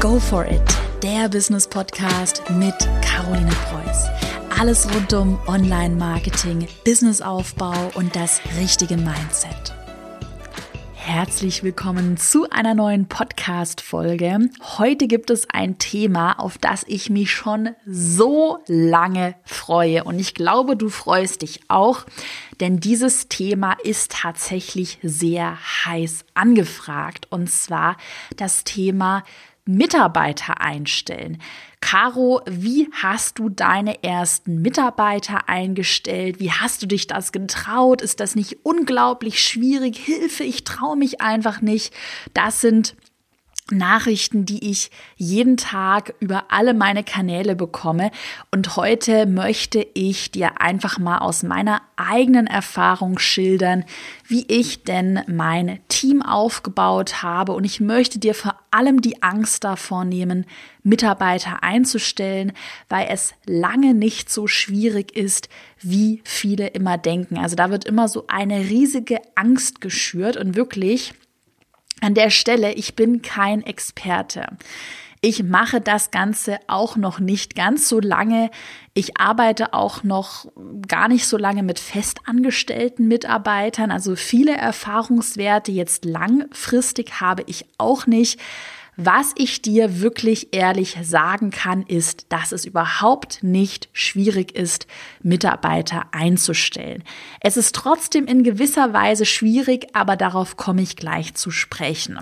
Go for it, der Business Podcast mit Caroline Preuß. Alles rund um Online-Marketing, Businessaufbau und das richtige Mindset. Herzlich willkommen zu einer neuen Podcast-Folge. Heute gibt es ein Thema, auf das ich mich schon so lange freue. Und ich glaube, du freust dich auch, denn dieses Thema ist tatsächlich sehr heiß angefragt. Und zwar das Thema Mitarbeiter einstellen. Caro, wie hast du deine ersten Mitarbeiter eingestellt? Wie hast du dich das getraut? Ist das nicht unglaublich schwierig? Hilfe, ich traue mich einfach nicht. Das sind Nachrichten, die ich jeden Tag über alle meine Kanäle bekomme. Und heute möchte ich dir einfach mal aus meiner eigenen Erfahrung schildern, wie ich denn mein Team aufgebaut habe. Und ich möchte dir vor allem die Angst davor nehmen, Mitarbeiter einzustellen, weil es lange nicht so schwierig ist, wie viele immer denken. Also da wird immer so eine riesige Angst geschürt und wirklich an der Stelle, ich bin kein Experte. Ich mache das Ganze auch noch nicht ganz so lange. Ich arbeite auch noch gar nicht so lange mit festangestellten Mitarbeitern. Also viele Erfahrungswerte jetzt langfristig habe ich auch nicht. Was ich dir wirklich ehrlich sagen kann, ist, dass es überhaupt nicht schwierig ist, Mitarbeiter einzustellen. Es ist trotzdem in gewisser Weise schwierig, aber darauf komme ich gleich zu sprechen.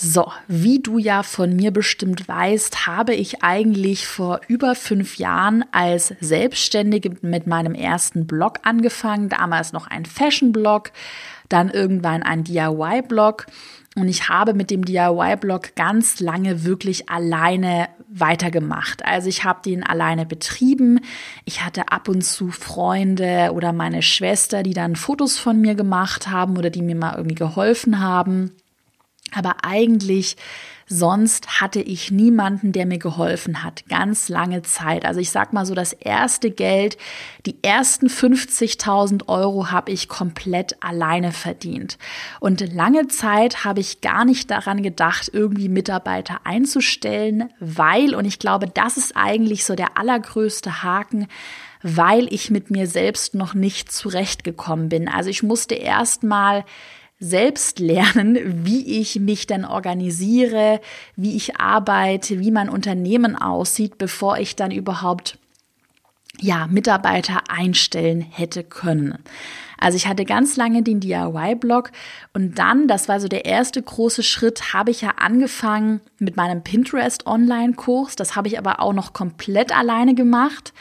So, wie du ja von mir bestimmt weißt, habe ich eigentlich vor über fünf Jahren als Selbstständige mit meinem ersten Blog angefangen. Damals noch ein Fashion-Blog, dann irgendwann ein DIY-Blog. Und ich habe mit dem DIY-Blog ganz lange wirklich alleine weitergemacht. Also ich habe den alleine betrieben. Ich hatte ab und zu Freunde oder meine Schwester, die dann Fotos von mir gemacht haben oder die mir mal irgendwie geholfen haben. Aber eigentlich Sonst hatte ich niemanden, der mir geholfen hat. Ganz lange Zeit. Also ich sag mal so, das erste Geld, die ersten 50.000 Euro habe ich komplett alleine verdient. Und lange Zeit habe ich gar nicht daran gedacht, irgendwie Mitarbeiter einzustellen, weil, und ich glaube, das ist eigentlich so der allergrößte Haken, weil ich mit mir selbst noch nicht zurechtgekommen bin. Also ich musste erst mal selbst lernen, wie ich mich denn organisiere, wie ich arbeite, wie mein Unternehmen aussieht, bevor ich dann überhaupt ja, Mitarbeiter einstellen hätte können. Also ich hatte ganz lange den DIY-Blog und dann, das war so der erste große Schritt, habe ich ja angefangen mit meinem Pinterest-Online-Kurs. Das habe ich aber auch noch komplett alleine gemacht.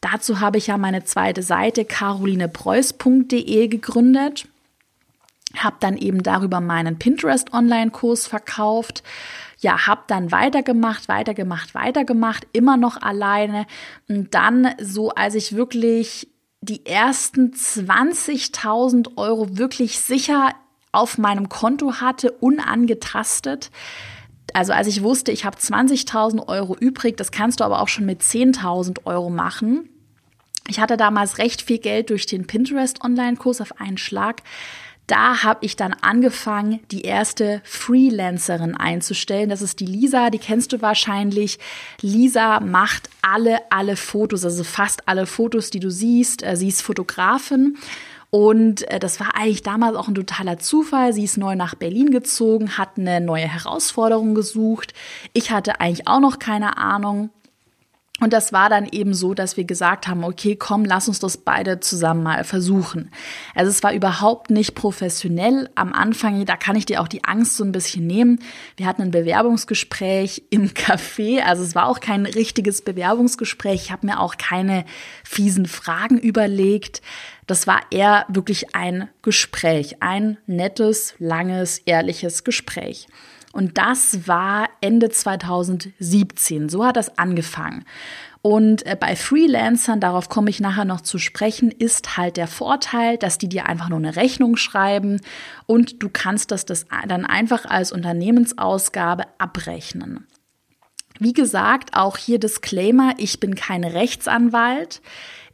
Dazu habe ich ja meine zweite Seite carolinepreuß.de gegründet habe dann eben darüber meinen Pinterest Online-Kurs verkauft. Ja, habe dann weitergemacht, weitergemacht, weitergemacht, immer noch alleine. Und dann so, als ich wirklich die ersten 20.000 Euro wirklich sicher auf meinem Konto hatte, unangetastet. Also als ich wusste, ich habe 20.000 Euro übrig, das kannst du aber auch schon mit 10.000 Euro machen. Ich hatte damals recht viel Geld durch den Pinterest Online-Kurs auf einen Schlag da habe ich dann angefangen, die erste Freelancerin einzustellen. Das ist die Lisa, die kennst du wahrscheinlich. Lisa macht alle, alle Fotos, also fast alle Fotos, die du siehst. Äh, sie ist Fotografin. Und äh, das war eigentlich damals auch ein totaler Zufall. Sie ist neu nach Berlin gezogen, hat eine neue Herausforderung gesucht. Ich hatte eigentlich auch noch keine Ahnung. Und das war dann eben so, dass wir gesagt haben, okay, komm, lass uns das beide zusammen mal versuchen. Also es war überhaupt nicht professionell am Anfang, da kann ich dir auch die Angst so ein bisschen nehmen. Wir hatten ein Bewerbungsgespräch im Café, also es war auch kein richtiges Bewerbungsgespräch. Ich habe mir auch keine fiesen Fragen überlegt. Das war eher wirklich ein Gespräch, ein nettes, langes, ehrliches Gespräch. Und das war Ende 2017. So hat das angefangen. Und äh, bei Freelancern, darauf komme ich nachher noch zu sprechen, ist halt der Vorteil, dass die dir einfach nur eine Rechnung schreiben und du kannst das, das dann einfach als Unternehmensausgabe abrechnen. Wie gesagt, auch hier Disclaimer, ich bin kein Rechtsanwalt.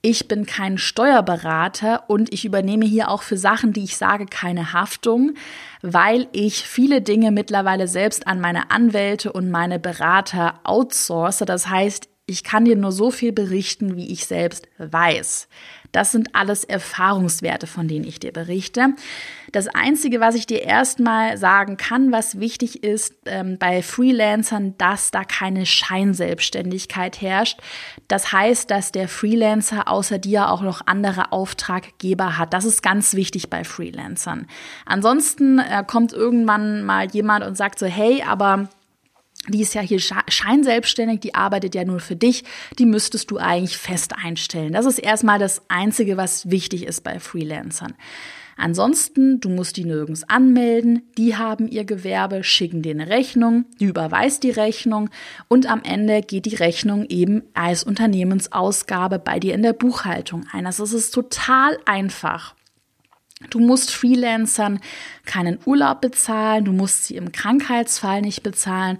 Ich bin kein Steuerberater und ich übernehme hier auch für Sachen, die ich sage, keine Haftung, weil ich viele Dinge mittlerweile selbst an meine Anwälte und meine Berater outsource. Das heißt, ich kann dir nur so viel berichten, wie ich selbst weiß. Das sind alles Erfahrungswerte, von denen ich dir berichte. Das Einzige, was ich dir erstmal sagen kann, was wichtig ist ähm, bei Freelancern, dass da keine Scheinselbstständigkeit herrscht. Das heißt, dass der Freelancer außer dir auch noch andere Auftraggeber hat. Das ist ganz wichtig bei Freelancern. Ansonsten äh, kommt irgendwann mal jemand und sagt so, hey, aber die ist ja hier scheinselbstständig, die arbeitet ja nur für dich, die müsstest du eigentlich fest einstellen. Das ist erstmal das Einzige, was wichtig ist bei Freelancern. Ansonsten, du musst die nirgends anmelden, die haben ihr Gewerbe, schicken dir eine Rechnung, du überweist die Rechnung und am Ende geht die Rechnung eben als Unternehmensausgabe bei dir in der Buchhaltung ein. Also es ist total einfach. Du musst Freelancern keinen Urlaub bezahlen, du musst sie im Krankheitsfall nicht bezahlen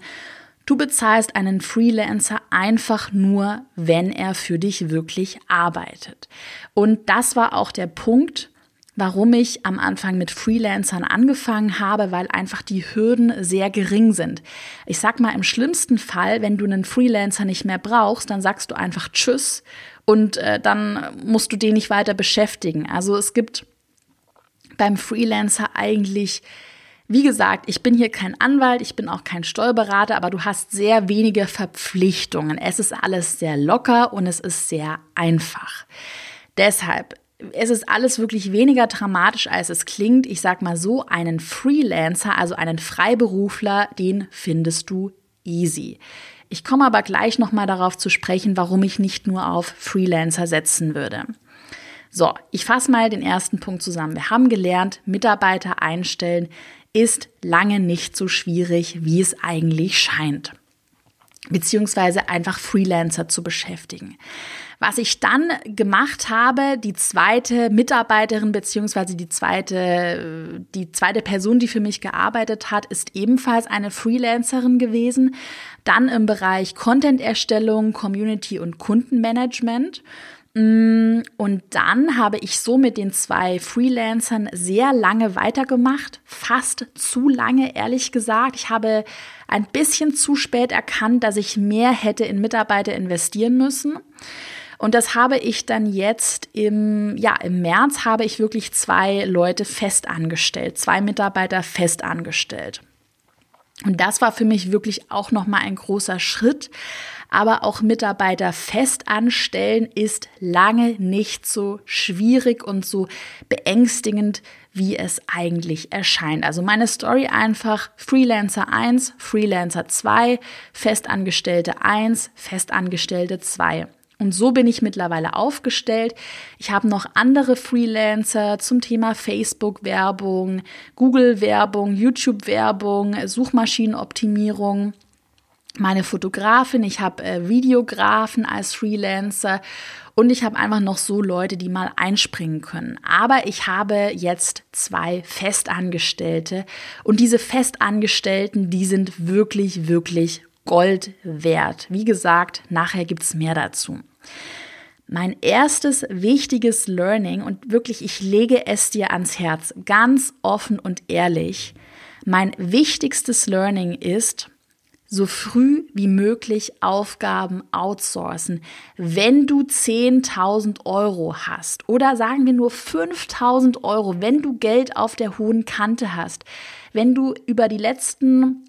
Du bezahlst einen Freelancer einfach nur, wenn er für dich wirklich arbeitet. Und das war auch der Punkt, warum ich am Anfang mit Freelancern angefangen habe, weil einfach die Hürden sehr gering sind. Ich sag mal, im schlimmsten Fall, wenn du einen Freelancer nicht mehr brauchst, dann sagst du einfach Tschüss und äh, dann musst du den nicht weiter beschäftigen. Also es gibt beim Freelancer eigentlich wie gesagt, ich bin hier kein Anwalt, ich bin auch kein Steuerberater, aber du hast sehr wenige Verpflichtungen. Es ist alles sehr locker und es ist sehr einfach. Deshalb, es ist alles wirklich weniger dramatisch, als es klingt. Ich sag mal so, einen Freelancer, also einen Freiberufler, den findest du easy. Ich komme aber gleich nochmal darauf zu sprechen, warum ich nicht nur auf Freelancer setzen würde. So, ich fasse mal den ersten Punkt zusammen. Wir haben gelernt, Mitarbeiter einstellen ist lange nicht so schwierig, wie es eigentlich scheint. Beziehungsweise einfach Freelancer zu beschäftigen. Was ich dann gemacht habe, die zweite Mitarbeiterin beziehungsweise die zweite, die zweite Person, die für mich gearbeitet hat, ist ebenfalls eine Freelancerin gewesen. Dann im Bereich Content-Erstellung, Community und Kundenmanagement. Mm, und dann habe ich so mit den zwei Freelancern sehr lange weitergemacht, fast zu lange, ehrlich gesagt. Ich habe ein bisschen zu spät erkannt, dass ich mehr hätte in Mitarbeiter investieren müssen. Und das habe ich dann jetzt im, ja, im März habe ich wirklich zwei Leute fest angestellt, zwei Mitarbeiter fest angestellt. Und das war für mich wirklich auch nochmal ein großer Schritt, aber auch Mitarbeiter fest anstellen ist lange nicht so schwierig und so beängstigend, wie es eigentlich erscheint. Also meine Story einfach Freelancer 1, Freelancer 2, Festangestellte 1, Festangestellte 2. Und so bin ich mittlerweile aufgestellt. Ich habe noch andere Freelancer zum Thema Facebook-Werbung, Google-Werbung, YouTube-Werbung, Suchmaschinenoptimierung meine Fotografin, ich habe äh, Videografen als Freelancer und ich habe einfach noch so Leute, die mal einspringen können. Aber ich habe jetzt zwei Festangestellte und diese Festangestellten, die sind wirklich, wirklich Gold wert. Wie gesagt, nachher gibt's mehr dazu. Mein erstes wichtiges Learning und wirklich, ich lege es dir ans Herz, ganz offen und ehrlich. Mein wichtigstes Learning ist, so früh wie möglich Aufgaben outsourcen. Wenn du 10.000 Euro hast oder sagen wir nur 5.000 Euro, wenn du Geld auf der hohen Kante hast, wenn du über die letzten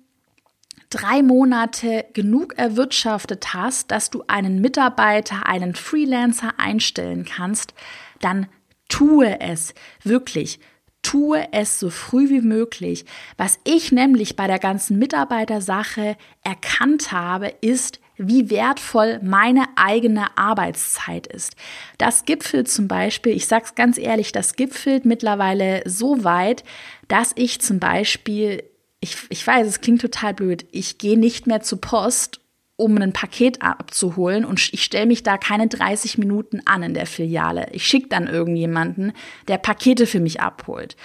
drei Monate genug erwirtschaftet hast, dass du einen Mitarbeiter, einen Freelancer einstellen kannst, dann tue es wirklich tue es so früh wie möglich. Was ich nämlich bei der ganzen Mitarbeitersache erkannt habe, ist, wie wertvoll meine eigene Arbeitszeit ist. Das gipfelt zum Beispiel, ich sag's ganz ehrlich, das gipfelt mittlerweile so weit, dass ich zum Beispiel, ich, ich weiß, es klingt total blöd, ich gehe nicht mehr zur Post um ein Paket abzuholen und ich stelle mich da keine 30 Minuten an in der Filiale. Ich schicke dann irgendjemanden, der Pakete für mich abholt.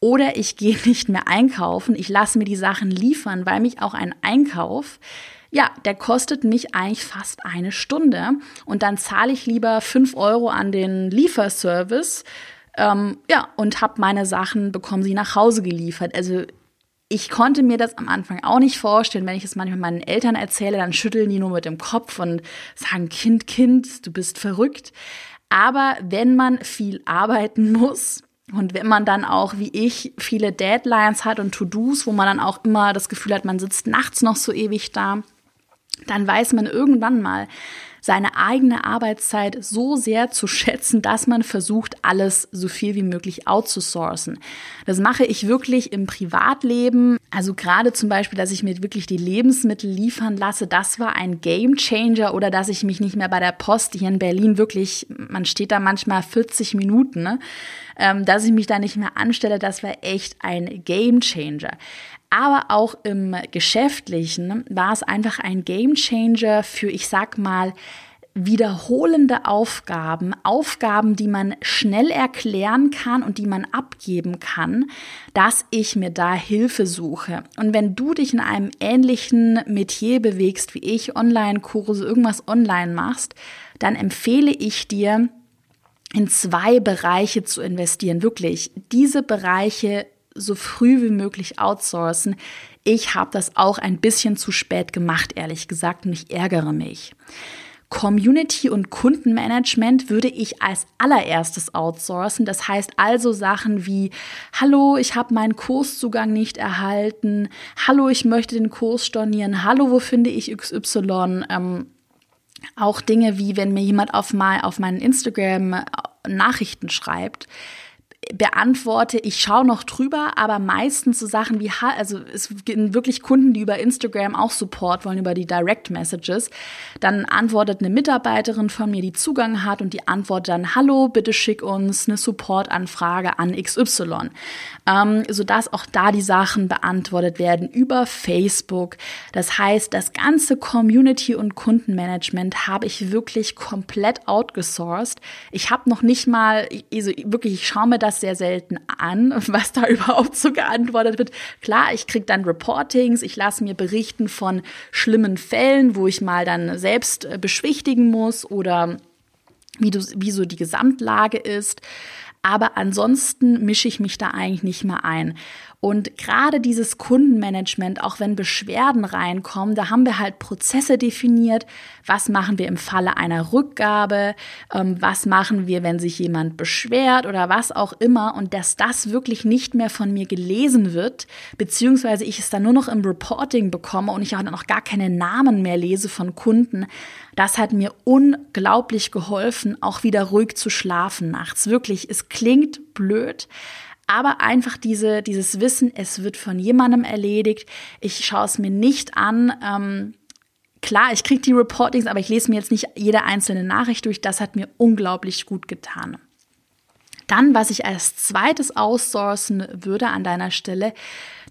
Oder ich gehe nicht mehr einkaufen, ich lasse mir die Sachen liefern, weil mich auch ein Einkauf ja, der kostet mich eigentlich fast eine Stunde und dann zahle ich lieber fünf Euro an den Lieferservice, ähm, ja, und habe meine Sachen, bekommen sie nach Hause geliefert. Also ich konnte mir das am Anfang auch nicht vorstellen. Wenn ich es manchmal meinen Eltern erzähle, dann schütteln die nur mit dem Kopf und sagen, Kind, Kind, du bist verrückt. Aber wenn man viel arbeiten muss, und wenn man dann auch, wie ich, viele Deadlines hat und To-Dos, wo man dann auch immer das Gefühl hat, man sitzt nachts noch so ewig da, dann weiß man irgendwann mal, seine eigene Arbeitszeit so sehr zu schätzen, dass man versucht, alles so viel wie möglich outzusourcen. Das mache ich wirklich im Privatleben. Also gerade zum Beispiel, dass ich mir wirklich die Lebensmittel liefern lasse, das war ein Game Changer oder dass ich mich nicht mehr bei der Post hier in Berlin wirklich, man steht da manchmal 40 Minuten, ne? ähm, dass ich mich da nicht mehr anstelle, das war echt ein Game Changer. Aber auch im Geschäftlichen war es einfach ein Gamechanger für, ich sag mal, wiederholende Aufgaben, Aufgaben, die man schnell erklären kann und die man abgeben kann, dass ich mir da Hilfe suche. Und wenn du dich in einem ähnlichen Metier bewegst wie ich, Online-Kurse, irgendwas online machst, dann empfehle ich dir, in zwei Bereiche zu investieren. Wirklich, diese Bereiche so früh wie möglich outsourcen. Ich habe das auch ein bisschen zu spät gemacht, ehrlich gesagt, und ich ärgere mich. Community- und Kundenmanagement würde ich als allererstes outsourcen. Das heißt also Sachen wie, hallo, ich habe meinen Kurszugang nicht erhalten, hallo, ich möchte den Kurs stornieren, hallo, wo finde ich XY? Ähm, auch Dinge wie, wenn mir jemand auf, mein, auf meinen Instagram äh, Nachrichten schreibt, beantworte, ich schaue noch drüber, aber meistens so Sachen wie, also es gibt wirklich Kunden, die über Instagram auch Support wollen, über die Direct Messages. Dann antwortet eine Mitarbeiterin von mir, die Zugang hat und die antwortet dann, hallo, bitte schick uns eine Support-Anfrage an XY. Ähm, sodass auch da die Sachen beantwortet werden über Facebook. Das heißt, das ganze Community- und Kundenmanagement habe ich wirklich komplett outgesourced. Ich habe noch nicht mal, also wirklich, ich schaue mir das sehr selten an, was da überhaupt so geantwortet wird. Klar, ich kriege dann Reportings, ich lasse mir berichten von schlimmen Fällen, wo ich mal dann selbst äh, beschwichtigen muss oder wie, du, wie so die Gesamtlage ist. Aber ansonsten mische ich mich da eigentlich nicht mehr ein. Und gerade dieses Kundenmanagement, auch wenn Beschwerden reinkommen, da haben wir halt Prozesse definiert. Was machen wir im Falle einer Rückgabe? Ähm, was machen wir, wenn sich jemand beschwert oder was auch immer? Und dass das wirklich nicht mehr von mir gelesen wird, beziehungsweise ich es dann nur noch im Reporting bekomme und ich auch noch gar keine Namen mehr lese von Kunden, das hat mir unglaublich geholfen, auch wieder ruhig zu schlafen nachts. Wirklich, es klingt blöd, aber einfach diese, dieses Wissen, es wird von jemandem erledigt. Ich schaue es mir nicht an. Ähm, klar, ich kriege die Reportings, aber ich lese mir jetzt nicht jede einzelne Nachricht durch. Das hat mir unglaublich gut getan. Dann, was ich als zweites aussourcen würde an deiner Stelle,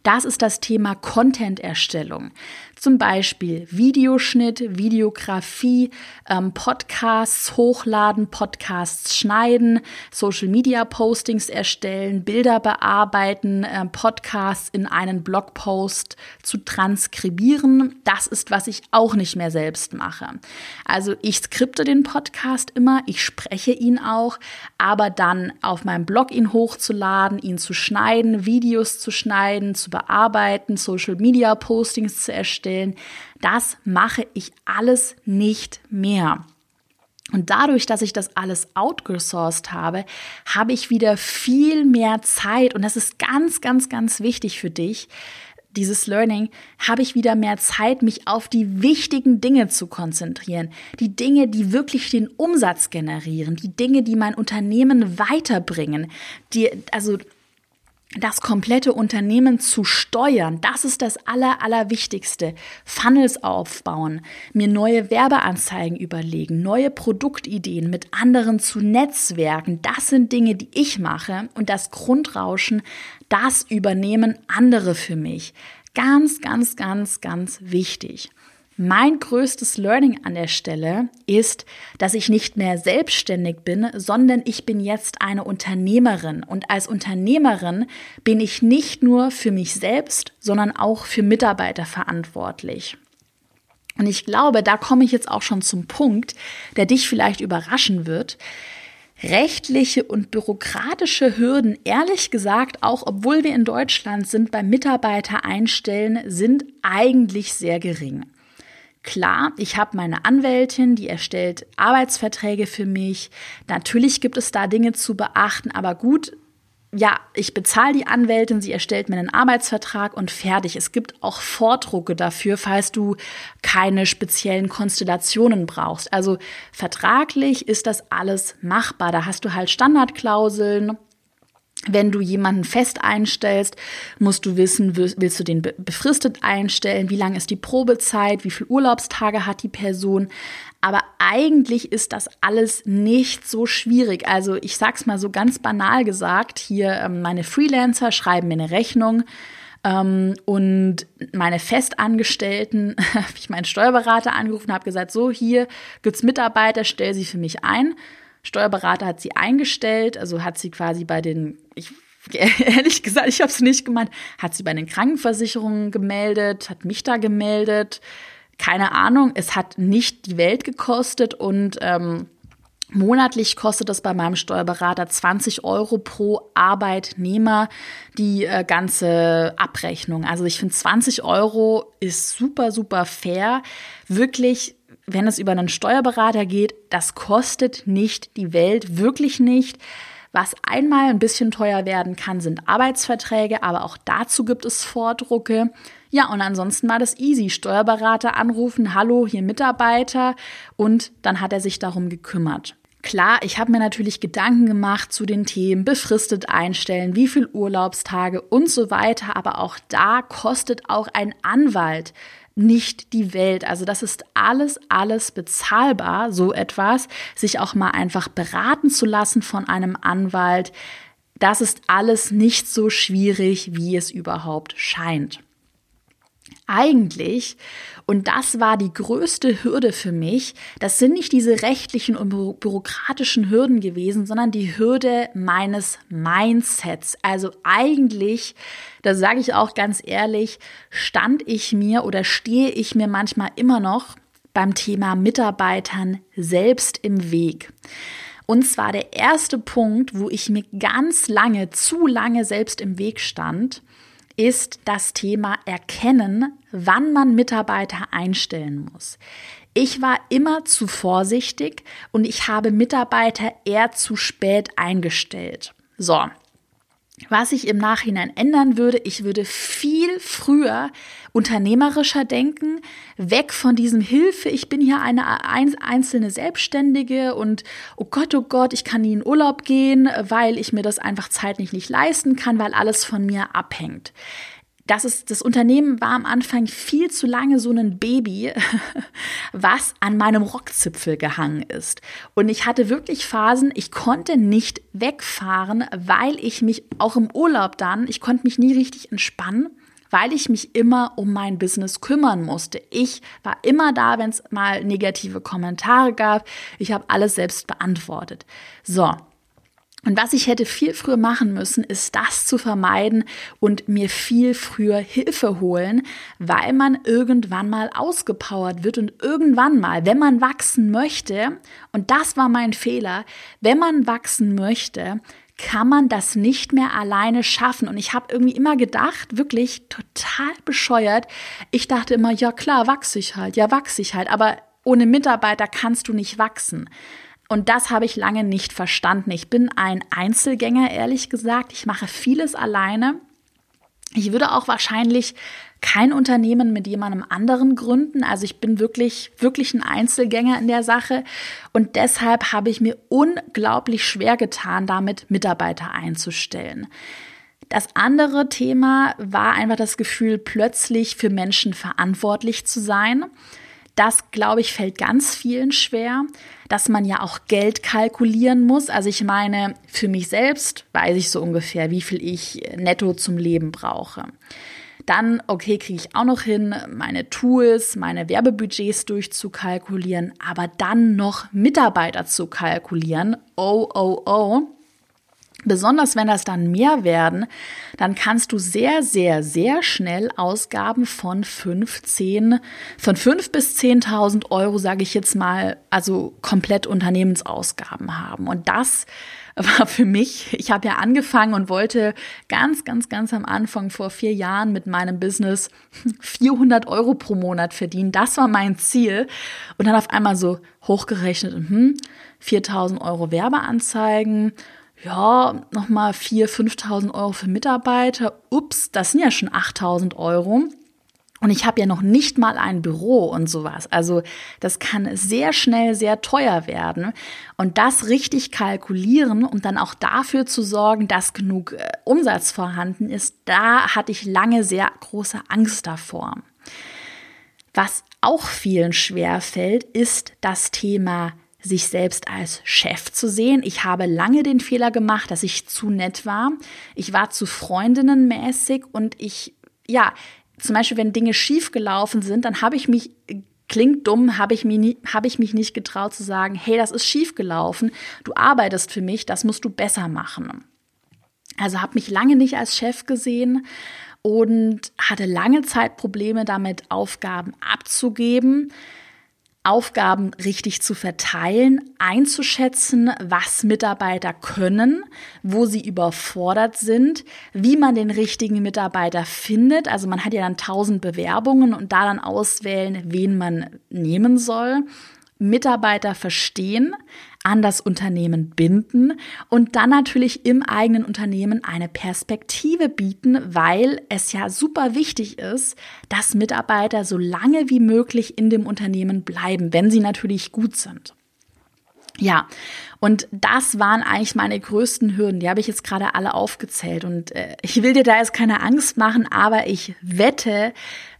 das ist das Thema Content-Erstellung. Zum Beispiel Videoschnitt, Videografie, ähm, Podcasts hochladen, Podcasts schneiden, Social-Media-Postings erstellen, Bilder bearbeiten, äh, Podcasts in einen Blogpost zu transkribieren. Das ist, was ich auch nicht mehr selbst mache. Also ich skripte den Podcast immer, ich spreche ihn auch, aber dann auf meinem Blog ihn hochzuladen, ihn zu schneiden, Videos zu schneiden, zu bearbeiten, Social-Media-Postings zu erstellen, stellen. Das mache ich alles nicht mehr. Und dadurch, dass ich das alles outgesourced habe, habe ich wieder viel mehr Zeit. Und das ist ganz, ganz, ganz wichtig für dich. Dieses Learning habe ich wieder mehr Zeit, mich auf die wichtigen Dinge zu konzentrieren. Die Dinge, die wirklich den Umsatz generieren. Die Dinge, die mein Unternehmen weiterbringen. Die, also das komplette Unternehmen zu steuern, das ist das Aller, Allerwichtigste. Funnels aufbauen, mir neue Werbeanzeigen überlegen, neue Produktideen mit anderen zu netzwerken, das sind Dinge, die ich mache und das Grundrauschen, das übernehmen andere für mich. Ganz, ganz, ganz, ganz wichtig. Mein größtes Learning an der Stelle ist, dass ich nicht mehr selbstständig bin, sondern ich bin jetzt eine Unternehmerin. Und als Unternehmerin bin ich nicht nur für mich selbst, sondern auch für Mitarbeiter verantwortlich. Und ich glaube, da komme ich jetzt auch schon zum Punkt, der dich vielleicht überraschen wird. Rechtliche und bürokratische Hürden, ehrlich gesagt, auch obwohl wir in Deutschland sind, beim Mitarbeiter einstellen, sind eigentlich sehr gering. Klar, ich habe meine Anwältin, die erstellt Arbeitsverträge für mich. Natürlich gibt es da Dinge zu beachten, aber gut, ja, ich bezahle die Anwältin, sie erstellt mir einen Arbeitsvertrag und fertig. Es gibt auch Vordrucke dafür, falls du keine speziellen Konstellationen brauchst. Also vertraglich ist das alles machbar. Da hast du halt Standardklauseln wenn du jemanden fest einstellst, musst du wissen, willst du den befristet einstellen, wie lang ist die Probezeit, wie viele Urlaubstage hat die Person. Aber eigentlich ist das alles nicht so schwierig. Also ich sag's mal so ganz banal gesagt, hier ähm, meine Freelancer schreiben mir eine Rechnung ähm, und meine Festangestellten, habe ich meinen Steuerberater angerufen, habe gesagt, so hier gibt's Mitarbeiter, stell sie für mich ein. Steuerberater hat sie eingestellt, also hat sie quasi bei den, ich ehrlich gesagt, ich habe es nicht gemeint, hat sie bei den Krankenversicherungen gemeldet, hat mich da gemeldet, keine Ahnung, es hat nicht die Welt gekostet und ähm, Monatlich kostet es bei meinem Steuerberater 20 Euro pro Arbeitnehmer die äh, ganze Abrechnung. Also ich finde 20 Euro ist super, super fair. Wirklich wenn es über einen Steuerberater geht, das kostet nicht die Welt, wirklich nicht. Was einmal ein bisschen teuer werden kann, sind Arbeitsverträge, aber auch dazu gibt es Vordrucke. Ja, und ansonsten war das easy. Steuerberater anrufen, hallo, hier Mitarbeiter und dann hat er sich darum gekümmert. Klar, ich habe mir natürlich Gedanken gemacht zu den Themen befristet einstellen, wie viel Urlaubstage und so weiter, aber auch da kostet auch ein Anwalt nicht die Welt. Also das ist alles, alles bezahlbar, so etwas, sich auch mal einfach beraten zu lassen von einem Anwalt. Das ist alles nicht so schwierig, wie es überhaupt scheint. Eigentlich, und das war die größte Hürde für mich, das sind nicht diese rechtlichen und bürokratischen Hürden gewesen, sondern die Hürde meines Mindsets. Also eigentlich, da sage ich auch ganz ehrlich, stand ich mir oder stehe ich mir manchmal immer noch beim Thema Mitarbeitern selbst im Weg. Und zwar der erste Punkt, wo ich mir ganz lange, zu lange selbst im Weg stand, ist das Thema Erkennen, wann man Mitarbeiter einstellen muss. Ich war immer zu vorsichtig und ich habe Mitarbeiter eher zu spät eingestellt. So, was ich im Nachhinein ändern würde, ich würde viel früher unternehmerischer denken, weg von diesem Hilfe, ich bin hier eine einzelne Selbstständige und oh Gott, oh Gott, ich kann nie in Urlaub gehen, weil ich mir das einfach zeitlich nicht leisten kann, weil alles von mir abhängt das ist, das Unternehmen war am Anfang viel zu lange so ein Baby, was an meinem Rockzipfel gehangen ist. Und ich hatte wirklich Phasen, ich konnte nicht wegfahren, weil ich mich auch im Urlaub dann, ich konnte mich nie richtig entspannen, weil ich mich immer um mein Business kümmern musste. Ich war immer da, wenn es mal negative Kommentare gab. Ich habe alles selbst beantwortet. So, und was ich hätte viel früher machen müssen, ist das zu vermeiden und mir viel früher Hilfe holen, weil man irgendwann mal ausgepowert wird und irgendwann mal, wenn man wachsen möchte, und das war mein Fehler, wenn man wachsen möchte, kann man das nicht mehr alleine schaffen. Und ich habe irgendwie immer gedacht, wirklich total bescheuert. Ich dachte immer, ja klar, wachse ich halt, ja wachse ich halt, aber ohne Mitarbeiter kannst du nicht wachsen. Und das habe ich lange nicht verstanden. Ich bin ein Einzelgänger, ehrlich gesagt. Ich mache vieles alleine. Ich würde auch wahrscheinlich kein Unternehmen mit jemandem anderen gründen. Also ich bin wirklich, wirklich ein Einzelgänger in der Sache. Und deshalb habe ich mir unglaublich schwer getan, damit Mitarbeiter einzustellen. Das andere Thema war einfach das Gefühl, plötzlich für Menschen verantwortlich zu sein. Das, glaube ich, fällt ganz vielen schwer, dass man ja auch Geld kalkulieren muss. Also ich meine, für mich selbst weiß ich so ungefähr, wie viel ich netto zum Leben brauche. Dann, okay, kriege ich auch noch hin, meine Tools, meine Werbebudgets durchzukalkulieren, aber dann noch Mitarbeiter zu kalkulieren. Oh, oh, oh. Besonders wenn das dann mehr werden, dann kannst du sehr, sehr, sehr schnell Ausgaben von 15, von 5 bis 10.000 Euro, sage ich jetzt mal, also komplett Unternehmensausgaben haben. Und das war für mich, ich habe ja angefangen und wollte ganz, ganz, ganz am Anfang vor vier Jahren mit meinem Business 400 Euro pro Monat verdienen. Das war mein Ziel. Und dann auf einmal so hochgerechnet, hm, 4000 Euro Werbeanzeigen ja, nochmal 4.000, 5.000 Euro für Mitarbeiter. Ups, das sind ja schon 8.000 Euro. Und ich habe ja noch nicht mal ein Büro und sowas. Also das kann sehr schnell sehr teuer werden. Und das richtig kalkulieren und dann auch dafür zu sorgen, dass genug äh, Umsatz vorhanden ist, da hatte ich lange sehr große Angst davor. Was auch vielen schwer fällt, ist das Thema sich selbst als Chef zu sehen. Ich habe lange den Fehler gemacht, dass ich zu nett war. Ich war zu Freundinnenmäßig und ich, ja, zum Beispiel, wenn Dinge schief gelaufen sind, dann habe ich mich klingt dumm, habe ich, mich hab ich mich nicht getraut zu sagen, hey, das ist schief gelaufen, du arbeitest für mich, das musst du besser machen. Also habe mich lange nicht als Chef gesehen und hatte lange Zeit Probleme damit, Aufgaben abzugeben. Aufgaben richtig zu verteilen, einzuschätzen, was Mitarbeiter können, wo sie überfordert sind, wie man den richtigen Mitarbeiter findet. Also man hat ja dann tausend Bewerbungen und da dann auswählen, wen man nehmen soll. Mitarbeiter verstehen, an das Unternehmen binden und dann natürlich im eigenen Unternehmen eine Perspektive bieten, weil es ja super wichtig ist, dass Mitarbeiter so lange wie möglich in dem Unternehmen bleiben, wenn sie natürlich gut sind. Ja, und das waren eigentlich meine größten Hürden. Die habe ich jetzt gerade alle aufgezählt. Und äh, ich will dir da jetzt keine Angst machen, aber ich wette,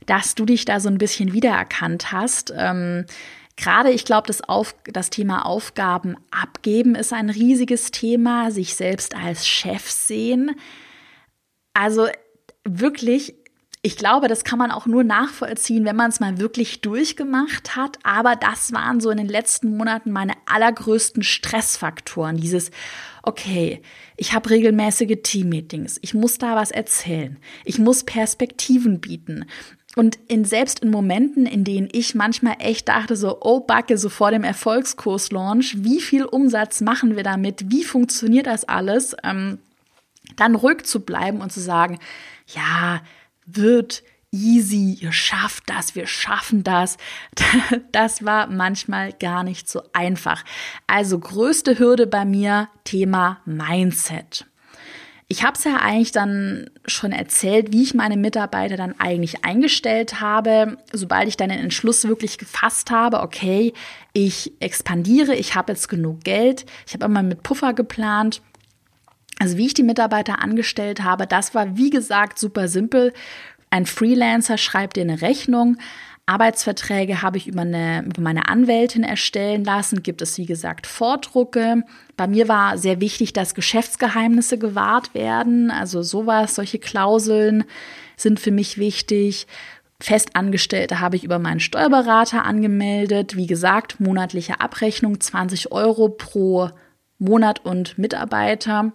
dass du dich da so ein bisschen wiedererkannt hast. Ähm, Gerade, ich glaube, das, das Thema Aufgaben abgeben ist ein riesiges Thema, sich selbst als Chef sehen. Also wirklich, ich glaube, das kann man auch nur nachvollziehen, wenn man es mal wirklich durchgemacht hat. Aber das waren so in den letzten Monaten meine allergrößten Stressfaktoren. Dieses, okay, ich habe regelmäßige Teammeetings, ich muss da was erzählen, ich muss Perspektiven bieten. Und in, selbst in Momenten, in denen ich manchmal echt dachte, so, oh Backe, so vor dem Erfolgskurs-Launch, wie viel Umsatz machen wir damit? Wie funktioniert das alles? Ähm, dann ruhig zu bleiben und zu sagen, ja, wird easy, ihr schafft das, wir schaffen das. Das war manchmal gar nicht so einfach. Also größte Hürde bei mir, Thema Mindset. Ich habe es ja eigentlich dann schon erzählt, wie ich meine Mitarbeiter dann eigentlich eingestellt habe, sobald ich dann den Entschluss wirklich gefasst habe, okay, ich expandiere, ich habe jetzt genug Geld, ich habe immer mit Puffer geplant. Also wie ich die Mitarbeiter angestellt habe, das war wie gesagt super simpel. Ein Freelancer schreibt dir eine Rechnung, Arbeitsverträge habe ich über, eine, über meine Anwältin erstellen lassen, gibt es wie gesagt Vordrucke. Bei mir war sehr wichtig, dass Geschäftsgeheimnisse gewahrt werden, also sowas, solche Klauseln sind für mich wichtig. Festangestellte habe ich über meinen Steuerberater angemeldet. Wie gesagt, monatliche Abrechnung 20 Euro pro Monat und Mitarbeiter.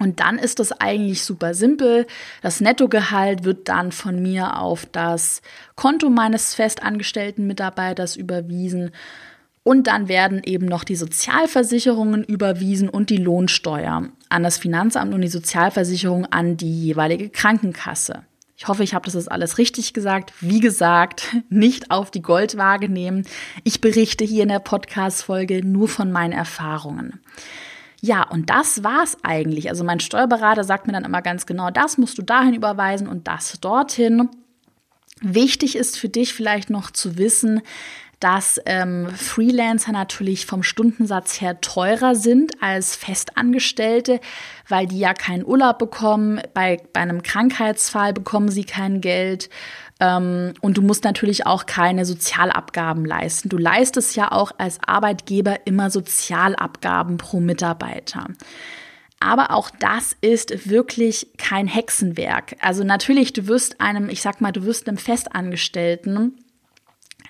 Und dann ist das eigentlich super simpel. Das Nettogehalt wird dann von mir auf das Konto meines festangestellten Mitarbeiters überwiesen. Und dann werden eben noch die Sozialversicherungen überwiesen und die Lohnsteuer an das Finanzamt und die Sozialversicherung an die jeweilige Krankenkasse. Ich hoffe, ich habe das jetzt alles richtig gesagt. Wie gesagt, nicht auf die Goldwaage nehmen. Ich berichte hier in der Podcast-Folge nur von meinen Erfahrungen. Ja, und das war's eigentlich. Also mein Steuerberater sagt mir dann immer ganz genau, das musst du dahin überweisen und das dorthin. Wichtig ist für dich vielleicht noch zu wissen, dass ähm, Freelancer natürlich vom Stundensatz her teurer sind als Festangestellte, weil die ja keinen Urlaub bekommen. Bei, bei einem Krankheitsfall bekommen sie kein Geld. Ähm, und du musst natürlich auch keine Sozialabgaben leisten. Du leistest ja auch als Arbeitgeber immer Sozialabgaben pro Mitarbeiter. Aber auch das ist wirklich kein Hexenwerk. Also natürlich, du wirst einem, ich sag mal, du wirst einem Festangestellten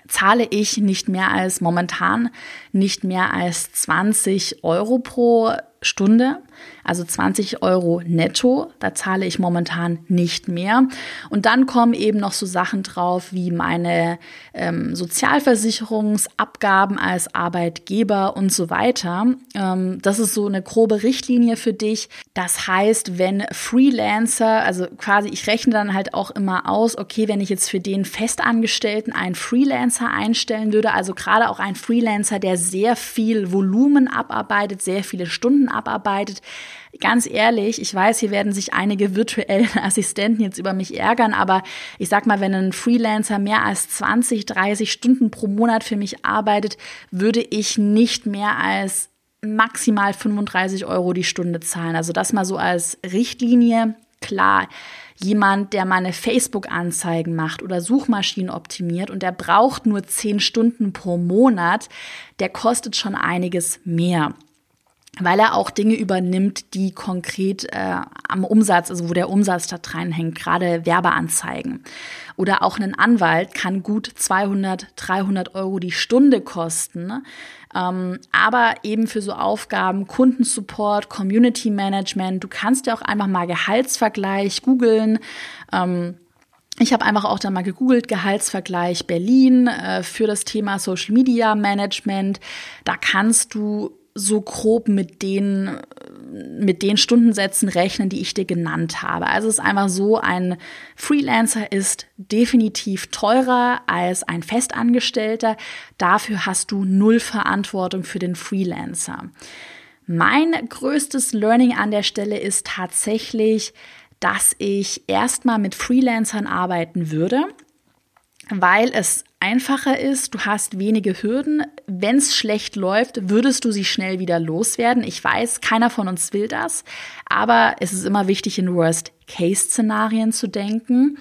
zahle ich nicht mehr als momentan nicht mehr als 20 Euro pro Stunde, also 20 Euro netto. Da zahle ich momentan nicht mehr. Und dann kommen eben noch so Sachen drauf wie meine ähm, Sozialversicherungsabgaben als Arbeitgeber und so weiter. Ähm, das ist so eine grobe Richtlinie für dich. Das heißt, wenn Freelancer, also quasi, ich rechne dann halt auch immer aus, okay, wenn ich jetzt für den Festangestellten einen Freelancer einstellen würde, also gerade auch einen Freelancer, der sehr viel Volumen abarbeitet, sehr viele Stunden abarbeitet. Ganz ehrlich, ich weiß, hier werden sich einige virtuellen Assistenten jetzt über mich ärgern, aber ich sag mal, wenn ein Freelancer mehr als 20, 30 Stunden pro Monat für mich arbeitet, würde ich nicht mehr als maximal 35 Euro die Stunde zahlen. Also das mal so als Richtlinie. Klar, jemand, der meine Facebook-Anzeigen macht oder Suchmaschinen optimiert und der braucht nur 10 Stunden pro Monat, der kostet schon einiges mehr weil er auch Dinge übernimmt, die konkret äh, am Umsatz, also wo der Umsatz da reinhängt, gerade Werbeanzeigen. Oder auch ein Anwalt kann gut 200, 300 Euro die Stunde kosten. Ähm, aber eben für so Aufgaben Kundensupport, Community Management, du kannst ja auch einfach mal Gehaltsvergleich googeln. Ähm, ich habe einfach auch da mal gegoogelt, Gehaltsvergleich Berlin äh, für das Thema Social Media Management. Da kannst du so grob mit den, mit den Stundensätzen rechnen, die ich dir genannt habe. Also es ist einfach so, ein Freelancer ist definitiv teurer als ein Festangestellter. Dafür hast du null Verantwortung für den Freelancer. Mein größtes Learning an der Stelle ist tatsächlich, dass ich erstmal mit Freelancern arbeiten würde weil es einfacher ist, du hast wenige Hürden. Wenn es schlecht läuft, würdest du sie schnell wieder loswerden. Ich weiß, keiner von uns will das, aber es ist immer wichtig, in Worst-Case-Szenarien zu denken.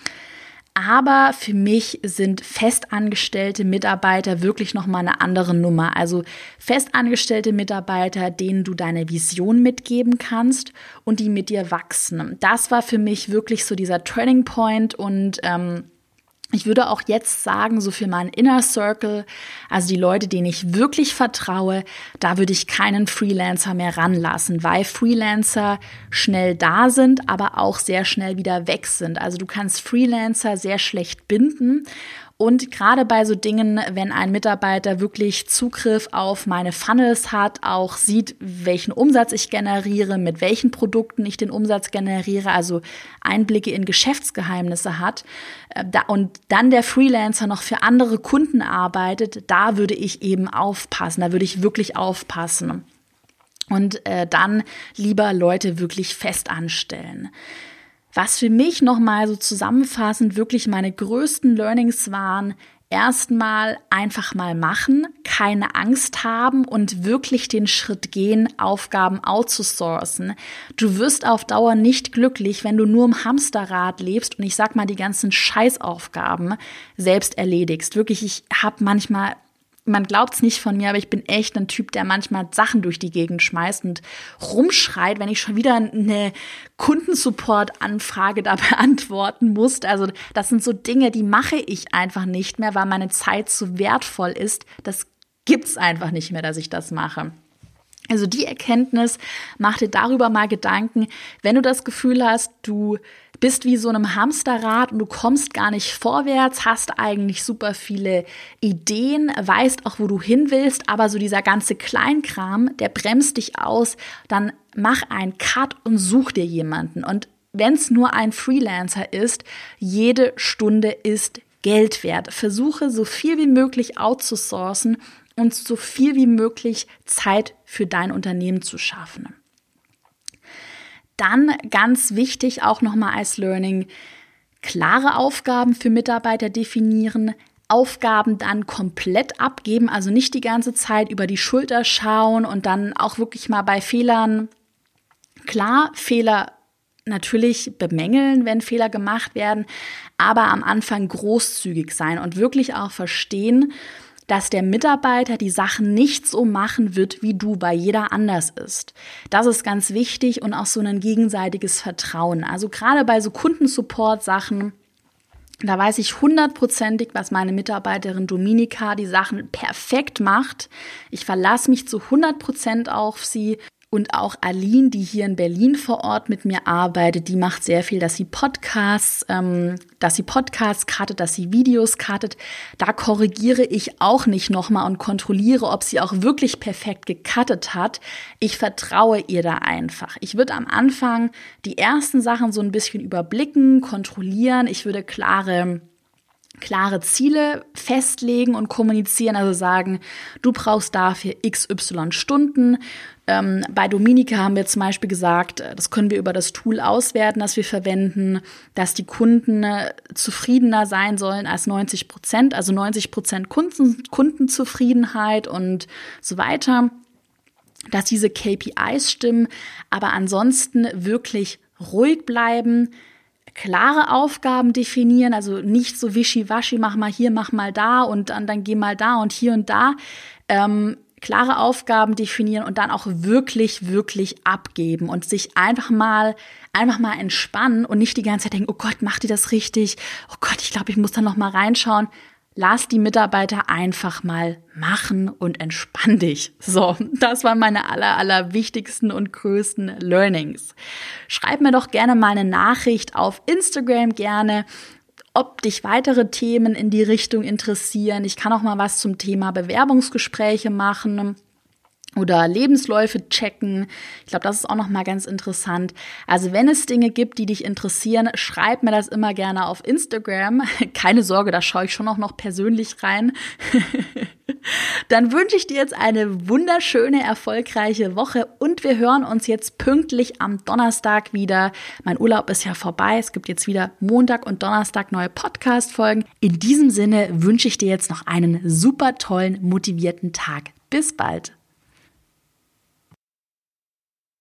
Aber für mich sind festangestellte Mitarbeiter wirklich nochmal eine andere Nummer. Also festangestellte Mitarbeiter, denen du deine Vision mitgeben kannst und die mit dir wachsen. Das war für mich wirklich so dieser Turning Point und ähm, ich würde auch jetzt sagen, so für meinen Inner Circle, also die Leute, denen ich wirklich vertraue, da würde ich keinen Freelancer mehr ranlassen, weil Freelancer schnell da sind, aber auch sehr schnell wieder weg sind. Also du kannst Freelancer sehr schlecht binden und gerade bei so Dingen, wenn ein Mitarbeiter wirklich Zugriff auf meine Funnels hat, auch sieht, welchen Umsatz ich generiere, mit welchen Produkten ich den Umsatz generiere, also Einblicke in Geschäftsgeheimnisse hat, äh, und dann der Freelancer noch für andere Kunden arbeitet, da würde ich eben aufpassen, da würde ich wirklich aufpassen. Und äh, dann lieber Leute wirklich fest anstellen. Was für mich nochmal so zusammenfassend wirklich meine größten Learnings waren, erstmal einfach mal machen, keine Angst haben und wirklich den Schritt gehen, Aufgaben outzusourcen. Du wirst auf Dauer nicht glücklich, wenn du nur im Hamsterrad lebst und ich sag mal die ganzen Scheißaufgaben selbst erledigst. Wirklich, ich habe manchmal man glaubt es nicht von mir, aber ich bin echt ein Typ, der manchmal Sachen durch die Gegend schmeißt und rumschreit, wenn ich schon wieder eine Kundensupport-Anfrage da beantworten muss. Also das sind so Dinge, die mache ich einfach nicht mehr, weil meine Zeit zu wertvoll ist. Das gibt's einfach nicht mehr, dass ich das mache. Also die Erkenntnis, mach dir darüber mal Gedanken, wenn du das Gefühl hast, du bist wie so einem Hamsterrad und du kommst gar nicht vorwärts, hast eigentlich super viele Ideen, weißt auch, wo du hin willst, aber so dieser ganze Kleinkram, der bremst dich aus, dann mach einen Cut und such dir jemanden. Und wenn es nur ein Freelancer ist, jede Stunde ist Geld wert. Versuche so viel wie möglich outzusourcen und so viel wie möglich Zeit für dein Unternehmen zu schaffen. Dann ganz wichtig auch nochmal als Learning, klare Aufgaben für Mitarbeiter definieren, Aufgaben dann komplett abgeben, also nicht die ganze Zeit über die Schulter schauen und dann auch wirklich mal bei Fehlern, klar, Fehler natürlich bemängeln, wenn Fehler gemacht werden, aber am Anfang großzügig sein und wirklich auch verstehen, dass der Mitarbeiter die Sachen nicht so machen wird, wie du, weil jeder anders ist. Das ist ganz wichtig und auch so ein gegenseitiges Vertrauen. Also gerade bei so Kundensupport-Sachen, da weiß ich hundertprozentig, was meine Mitarbeiterin Dominika die Sachen perfekt macht. Ich verlasse mich zu hundertprozent auf sie und auch Aline, die hier in Berlin vor Ort mit mir arbeitet, die macht sehr viel, dass sie Podcasts, ähm, dass sie Podcasts kartet, dass sie Videos kartet. Da korrigiere ich auch nicht nochmal und kontrolliere, ob sie auch wirklich perfekt gecuttet hat. Ich vertraue ihr da einfach. Ich würde am Anfang die ersten Sachen so ein bisschen überblicken, kontrollieren. Ich würde klare klare Ziele festlegen und kommunizieren, also sagen, du brauchst dafür XY Stunden. Ähm, bei Dominika haben wir zum Beispiel gesagt, äh, das können wir über das Tool auswerten, das wir verwenden, dass die Kunden äh, zufriedener sein sollen als 90 Prozent, also 90 Prozent Kunden, Kundenzufriedenheit und so weiter, dass diese KPIs stimmen, aber ansonsten wirklich ruhig bleiben, klare Aufgaben definieren, also nicht so wischiwaschi, mach mal hier, mach mal da und dann, dann geh mal da und hier und da. Ähm, klare Aufgaben definieren und dann auch wirklich, wirklich abgeben und sich einfach mal, einfach mal entspannen und nicht die ganze Zeit denken, oh Gott, macht die das richtig? Oh Gott, ich glaube, ich muss da noch mal reinschauen lass die Mitarbeiter einfach mal machen und entspann dich. So, das waren meine aller, aller wichtigsten und größten Learnings. Schreib mir doch gerne mal eine Nachricht auf Instagram gerne, ob dich weitere Themen in die Richtung interessieren. Ich kann auch mal was zum Thema Bewerbungsgespräche machen oder Lebensläufe checken. Ich glaube, das ist auch noch mal ganz interessant. Also, wenn es Dinge gibt, die dich interessieren, schreib mir das immer gerne auf Instagram. Keine Sorge, da schaue ich schon auch noch persönlich rein. Dann wünsche ich dir jetzt eine wunderschöne, erfolgreiche Woche und wir hören uns jetzt pünktlich am Donnerstag wieder. Mein Urlaub ist ja vorbei. Es gibt jetzt wieder Montag und Donnerstag neue Podcast-Folgen. In diesem Sinne wünsche ich dir jetzt noch einen super tollen, motivierten Tag. Bis bald.